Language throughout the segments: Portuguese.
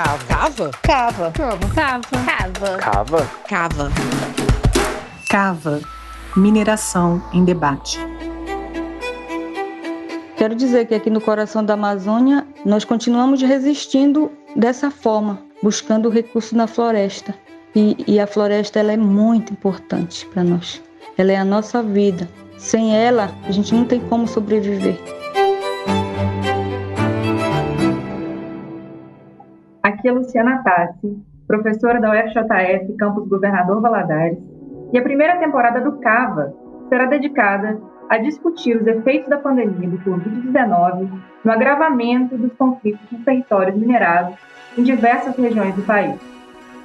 Cava. Cava? Cava. Cava. Cava. Cava. Cava. Cava. Mineração em debate. Quero dizer que aqui no coração da Amazônia nós continuamos resistindo dessa forma, buscando o recurso na floresta. E, e a floresta ela é muito importante para nós. Ela é a nossa vida. Sem ela, a gente não tem como sobreviver. Aqui é Luciana Tassi, professora da UFJF Campus Governador Valadares, e a primeira temporada do CAVA será dedicada a discutir os efeitos da pandemia do Covid-19 no agravamento dos conflitos nos territórios minerados em diversas regiões do país.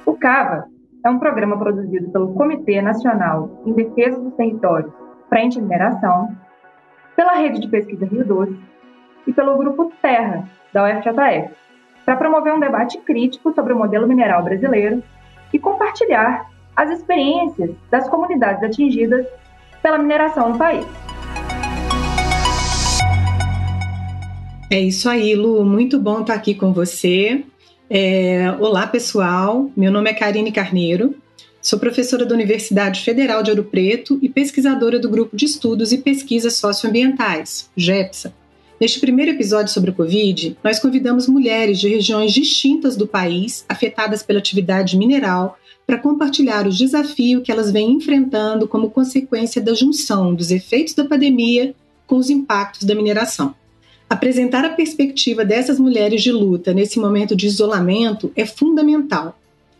O CAVA é um programa produzido pelo Comitê Nacional em Defesa dos Territórios Frente à Mineração, pela Rede de Pesquisa Rio Doce e pelo Grupo Terra, da UFJF, para promover um debate crítico sobre o modelo mineral brasileiro e compartilhar as experiências das comunidades atingidas pela mineração no país. É isso aí, Lu. Muito bom estar aqui com você. É... Olá, pessoal. Meu nome é Karine Carneiro. Sou professora da Universidade Federal de Ouro Preto e pesquisadora do Grupo de Estudos e Pesquisas Socioambientais, GEPSA. Neste primeiro episódio sobre o Covid, nós convidamos mulheres de regiões distintas do país afetadas pela atividade mineral para compartilhar os desafios que elas vêm enfrentando como consequência da junção dos efeitos da pandemia com os impactos da mineração. Apresentar a perspectiva dessas mulheres de luta nesse momento de isolamento é fundamental,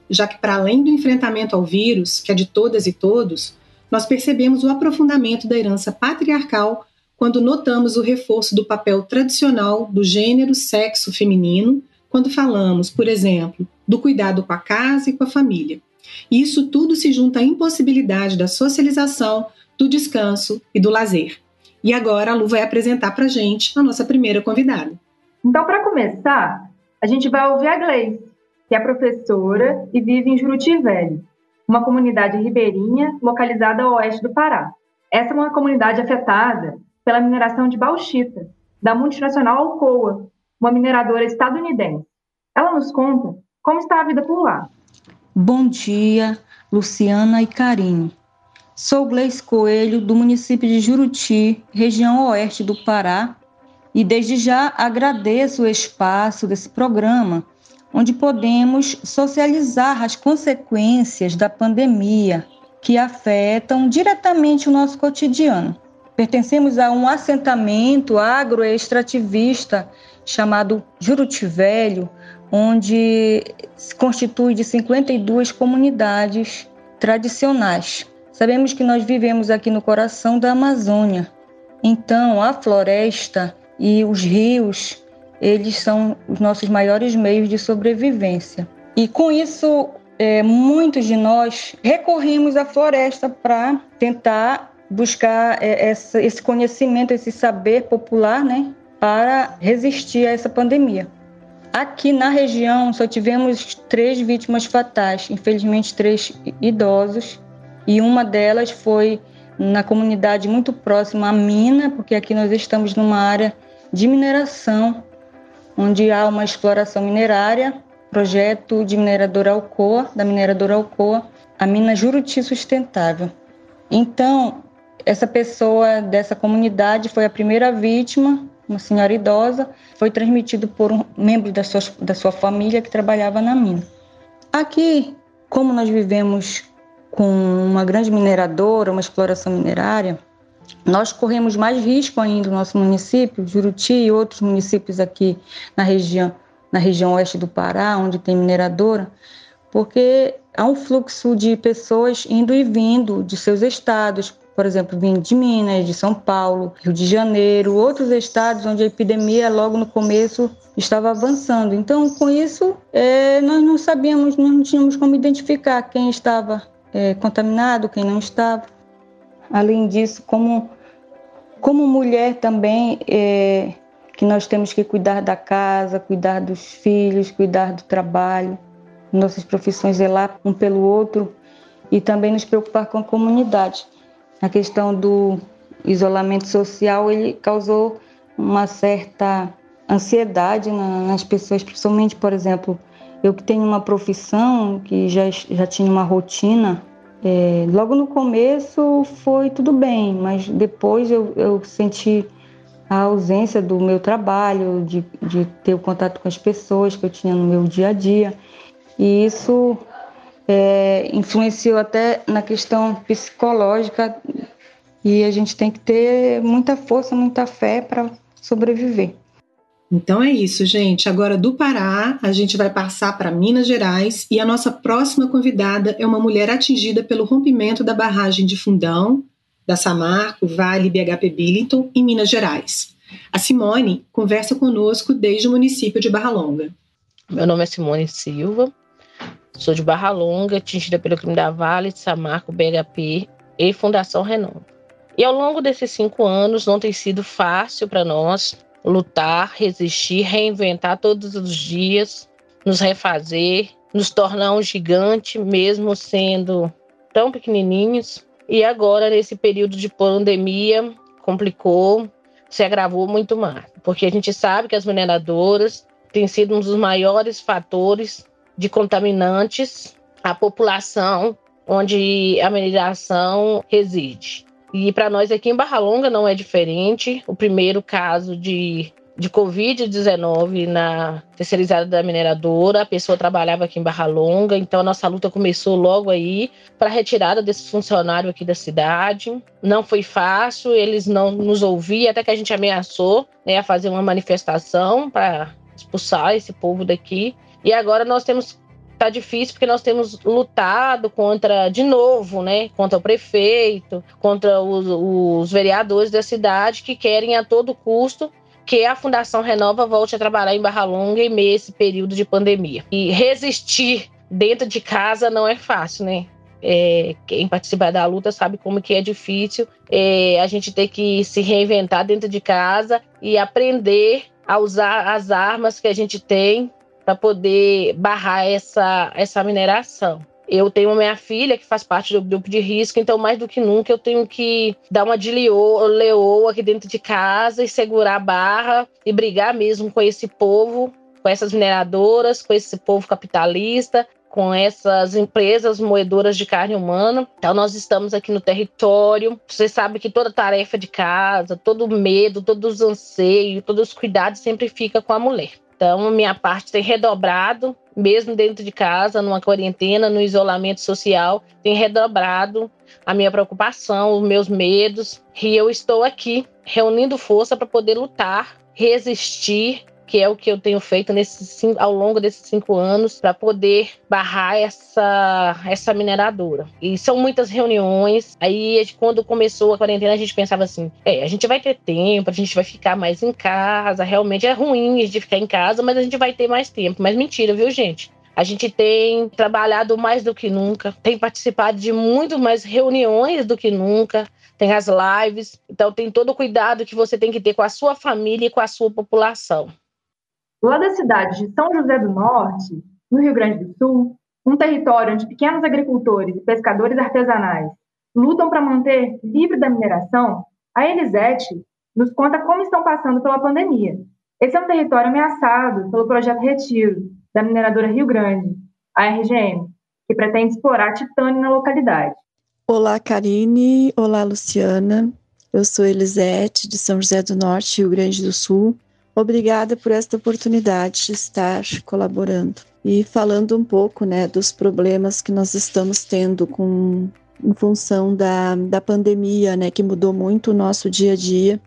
já que, para além do enfrentamento ao vírus, que é de todas e todos, nós percebemos o aprofundamento da herança patriarcal quando notamos o reforço do papel tradicional do gênero sexo feminino, quando falamos, por exemplo, do cuidado com a casa e com a família. Isso tudo se junta à impossibilidade da socialização, do descanso e do lazer. E agora a Lu vai apresentar para a gente a nossa primeira convidada. Então, para começar, a gente vai ouvir a Gleice, que é professora e vive em Juruti Velho, uma comunidade ribeirinha localizada ao oeste do Pará. Essa é uma comunidade afetada pela mineração de bauxita, da multinacional Alcoa, uma mineradora estadunidense. Ela nos conta como está a vida por lá. Bom dia, Luciana e Karine. Sou Gleice Coelho, do município de Juruti, região oeste do Pará, e desde já agradeço o espaço desse programa, onde podemos socializar as consequências da pandemia que afetam diretamente o nosso cotidiano. Pertencemos a um assentamento agroextrativista chamado Juruti Velho, onde se constitui de 52 comunidades tradicionais. Sabemos que nós vivemos aqui no coração da Amazônia. Então, a floresta e os rios, eles são os nossos maiores meios de sobrevivência. E com isso, é, muitos de nós recorremos à floresta para tentar buscar é, esse conhecimento, esse saber popular, né, para resistir a essa pandemia. Aqui na região só tivemos três vítimas fatais, infelizmente três idosos e uma delas foi na comunidade muito próxima à mina, porque aqui nós estamos numa área de mineração, onde há uma exploração minerária, projeto de mineradora Alcoa, da mineradora Alcoa, a mina Juruti Sustentável. Então, essa pessoa dessa comunidade foi a primeira vítima, uma senhora idosa, foi transmitido por um membro da sua, da sua família que trabalhava na mina. Aqui, como nós vivemos com uma grande mineradora, uma exploração minerária, nós corremos mais risco ainda no nosso município, Juruti e outros municípios aqui na região, na região oeste do Pará, onde tem mineradora, porque há um fluxo de pessoas indo e vindo de seus estados, por exemplo, vindo de Minas, de São Paulo, Rio de Janeiro, outros estados onde a epidemia logo no começo estava avançando. Então, com isso, é, nós não sabíamos, não tínhamos como identificar quem estava é, contaminado, quem não estava. Além disso, como, como mulher também, é, que nós temos que cuidar da casa, cuidar dos filhos, cuidar do trabalho, nossas profissões zelar um pelo outro e também nos preocupar com a comunidade. A questão do isolamento social, ele causou uma certa ansiedade nas pessoas, principalmente, por exemplo, Eu que tenho uma profissão, que já, já tinha uma rotina, é, logo no começo foi tudo bem, mas depois eu, eu senti a ausência do meu trabalho, de, de ter o contato com as pessoas que eu tinha no meu dia a dia. E isso é, influenciou até na questão psicológica e a gente tem que ter muita força, muita fé para sobreviver. Então é isso, gente. Agora do Pará, a gente vai passar para Minas Gerais e a nossa próxima convidada é uma mulher atingida pelo rompimento da barragem de Fundão, da Samarco, Vale BHP Billiton, em Minas Gerais. A Simone conversa conosco desde o município de Barra Longa. Meu nome é Simone Silva, sou de Barra Longa, atingida pelo crime da Vale, de Samarco, BHP e Fundação Renan. E ao longo desses cinco anos não tem sido fácil para nós lutar, resistir, reinventar todos os dias, nos refazer, nos tornar um gigante, mesmo sendo tão pequenininhos. E agora, nesse período de pandemia, complicou, se agravou muito mais, porque a gente sabe que as mineradoras têm sido um dos maiores fatores de contaminantes à população onde a mineração reside. E para nós aqui em Barra Longa não é diferente. O primeiro caso de, de Covid-19 na terceirizada da mineradora, a pessoa trabalhava aqui em Barra Longa, então a nossa luta começou logo aí para a retirada desse funcionário aqui da cidade. Não foi fácil, eles não nos ouviam, até que a gente ameaçou né, a fazer uma manifestação para expulsar esse povo daqui. E agora nós temos tá difícil porque nós temos lutado contra, de novo, né, contra o prefeito, contra os, os vereadores da cidade que querem a todo custo que a Fundação Renova volte a trabalhar em Barra Longa em meio a esse período de pandemia. E resistir dentro de casa não é fácil, né? É, quem participa da luta sabe como que é difícil é, a gente ter que se reinventar dentro de casa e aprender a usar as armas que a gente tem para poder barrar essa, essa mineração. Eu tenho minha filha que faz parte do grupo de risco, então mais do que nunca eu tenho que dar uma de leoa aqui dentro de casa e segurar a barra e brigar mesmo com esse povo, com essas mineradoras, com esse povo capitalista, com essas empresas moedoras de carne humana. Então, nós estamos aqui no território. Você sabe que toda tarefa de casa, todo medo, todos os anseios, todos os cuidados sempre fica com a mulher. Então, minha parte tem redobrado, mesmo dentro de casa, numa quarentena, no isolamento social, tem redobrado a minha preocupação, os meus medos, e eu estou aqui reunindo força para poder lutar, resistir que é o que eu tenho feito nesses ao longo desses cinco anos para poder barrar essa, essa mineradora. E são muitas reuniões. Aí, quando começou a quarentena, a gente pensava assim: é, a gente vai ter tempo, a gente vai ficar mais em casa. Realmente é ruim gente ficar em casa, mas a gente vai ter mais tempo. Mas mentira, viu, gente? A gente tem trabalhado mais do que nunca, tem participado de muito mais reuniões do que nunca, tem as lives, então tem todo o cuidado que você tem que ter com a sua família e com a sua população. Lá da cidade de São José do Norte, no Rio Grande do Sul, um território onde pequenos agricultores e pescadores artesanais lutam para manter livre da mineração, a Elisete nos conta como estão passando pela pandemia. Esse é um território ameaçado pelo projeto Retiro, da mineradora Rio Grande, a RGM, que pretende explorar titânio na localidade. Olá, Karine. Olá, Luciana. Eu sou Elisete, de São José do Norte, Rio Grande do Sul. Obrigada por esta oportunidade de estar colaborando e falando um pouco né, dos problemas que nós estamos tendo com, em função da, da pandemia, né, que mudou muito o nosso dia a dia,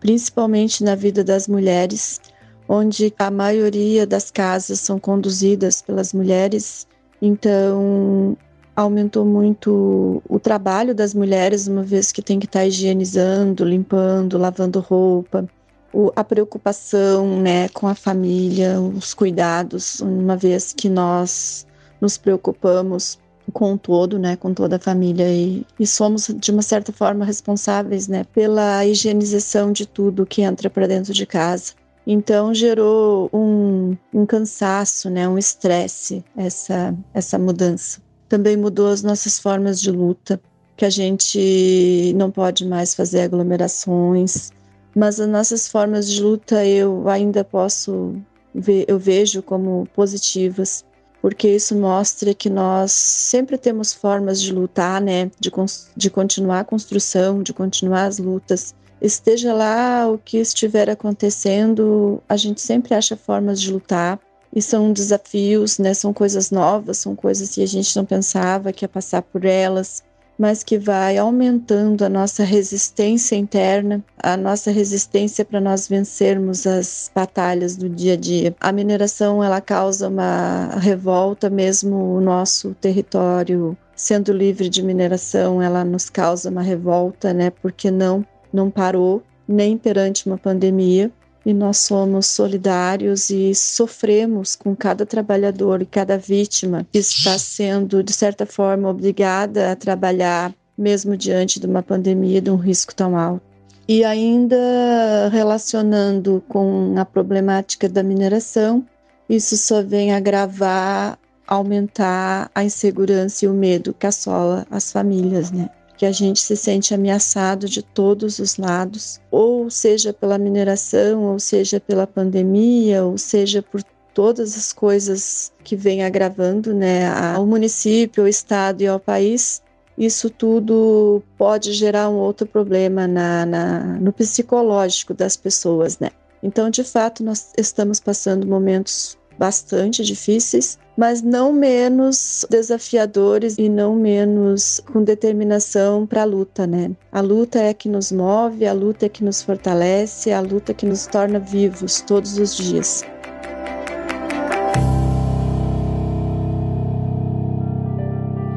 principalmente na vida das mulheres, onde a maioria das casas são conduzidas pelas mulheres, então aumentou muito o trabalho das mulheres, uma vez que tem que estar higienizando, limpando, lavando roupa o, a preocupação né, com a família, os cuidados, uma vez que nós nos preocupamos com todo, né, com toda a família e, e somos de uma certa forma responsáveis, né, pela higienização de tudo que entra para dentro de casa. Então gerou um, um cansaço, né, um estresse essa essa mudança. Também mudou as nossas formas de luta, que a gente não pode mais fazer aglomerações, mas as nossas formas de luta eu ainda posso eu vejo como positivas, porque isso mostra que nós sempre temos formas de lutar, né? De, de continuar a construção, de continuar as lutas. Esteja lá o que estiver acontecendo, a gente sempre acha formas de lutar. E são desafios, né? São coisas novas, são coisas que a gente não pensava que ia passar por elas mas que vai aumentando a nossa resistência interna, a nossa resistência para nós vencermos as batalhas do dia a dia. A mineração ela causa uma revolta mesmo o nosso território sendo livre de mineração, ela nos causa uma revolta, né? Porque não não parou nem perante uma pandemia e nós somos solidários e sofremos com cada trabalhador e cada vítima que está sendo, de certa forma, obrigada a trabalhar, mesmo diante de uma pandemia, de um risco tão alto. E ainda relacionando com a problemática da mineração, isso só vem agravar, aumentar a insegurança e o medo que assola as famílias, né? Que a gente se sente ameaçado de todos os lados, ou seja pela mineração, ou seja pela pandemia, ou seja por todas as coisas que vem agravando né, ao município, ao estado e ao país. Isso tudo pode gerar um outro problema na, na, no psicológico das pessoas, né? Então, de fato, nós estamos passando momentos bastante difíceis, mas não menos desafiadores e não menos com determinação para a luta, né? A luta é que nos move, a luta é que nos fortalece, a luta é que nos torna vivos todos os dias.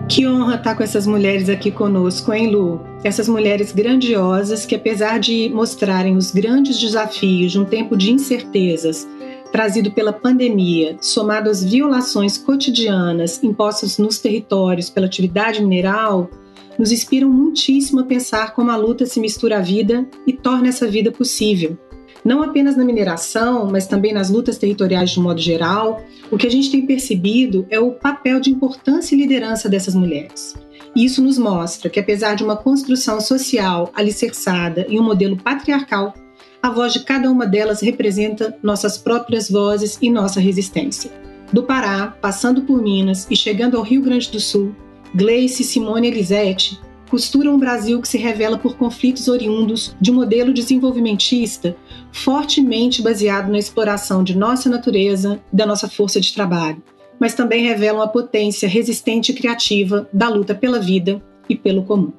Que honra estar com essas mulheres aqui conosco, hein, Lu? Essas mulheres grandiosas que, apesar de mostrarem os grandes desafios de um tempo de incertezas, trazido pela pandemia, somado às violações cotidianas impostas nos territórios pela atividade mineral, nos inspiram muitíssimo a pensar como a luta se mistura à vida e torna essa vida possível. Não apenas na mineração, mas também nas lutas territoriais de um modo geral, o que a gente tem percebido é o papel de importância e liderança dessas mulheres. E isso nos mostra que, apesar de uma construção social alicerçada em um modelo patriarcal a voz de cada uma delas representa nossas próprias vozes e nossa resistência. Do Pará, passando por Minas e chegando ao Rio Grande do Sul, Gleice, Simone e Elisete costuram um Brasil que se revela por conflitos oriundos de um modelo desenvolvimentista fortemente baseado na exploração de nossa natureza e da nossa força de trabalho, mas também revelam a potência resistente e criativa da luta pela vida e pelo comum.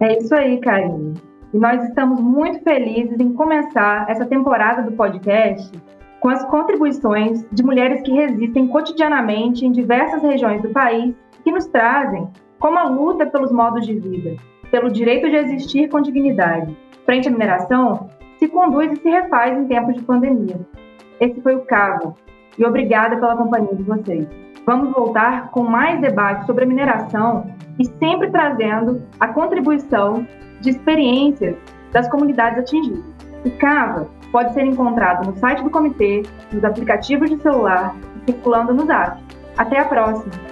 É isso aí, Karine. E nós estamos muito felizes em começar essa temporada do podcast com as contribuições de mulheres que resistem cotidianamente em diversas regiões do país que nos trazem como a luta pelos modos de vida, pelo direito de existir com dignidade, frente à mineração, se conduz e se refaz em tempos de pandemia. Esse foi o Cavo, e obrigada pela companhia de vocês. Vamos voltar com mais debates sobre a mineração e sempre trazendo a contribuição de experiências das comunidades atingidas. O CAVA pode ser encontrado no site do comitê, nos aplicativos de celular e circulando nos apps. Até a próxima!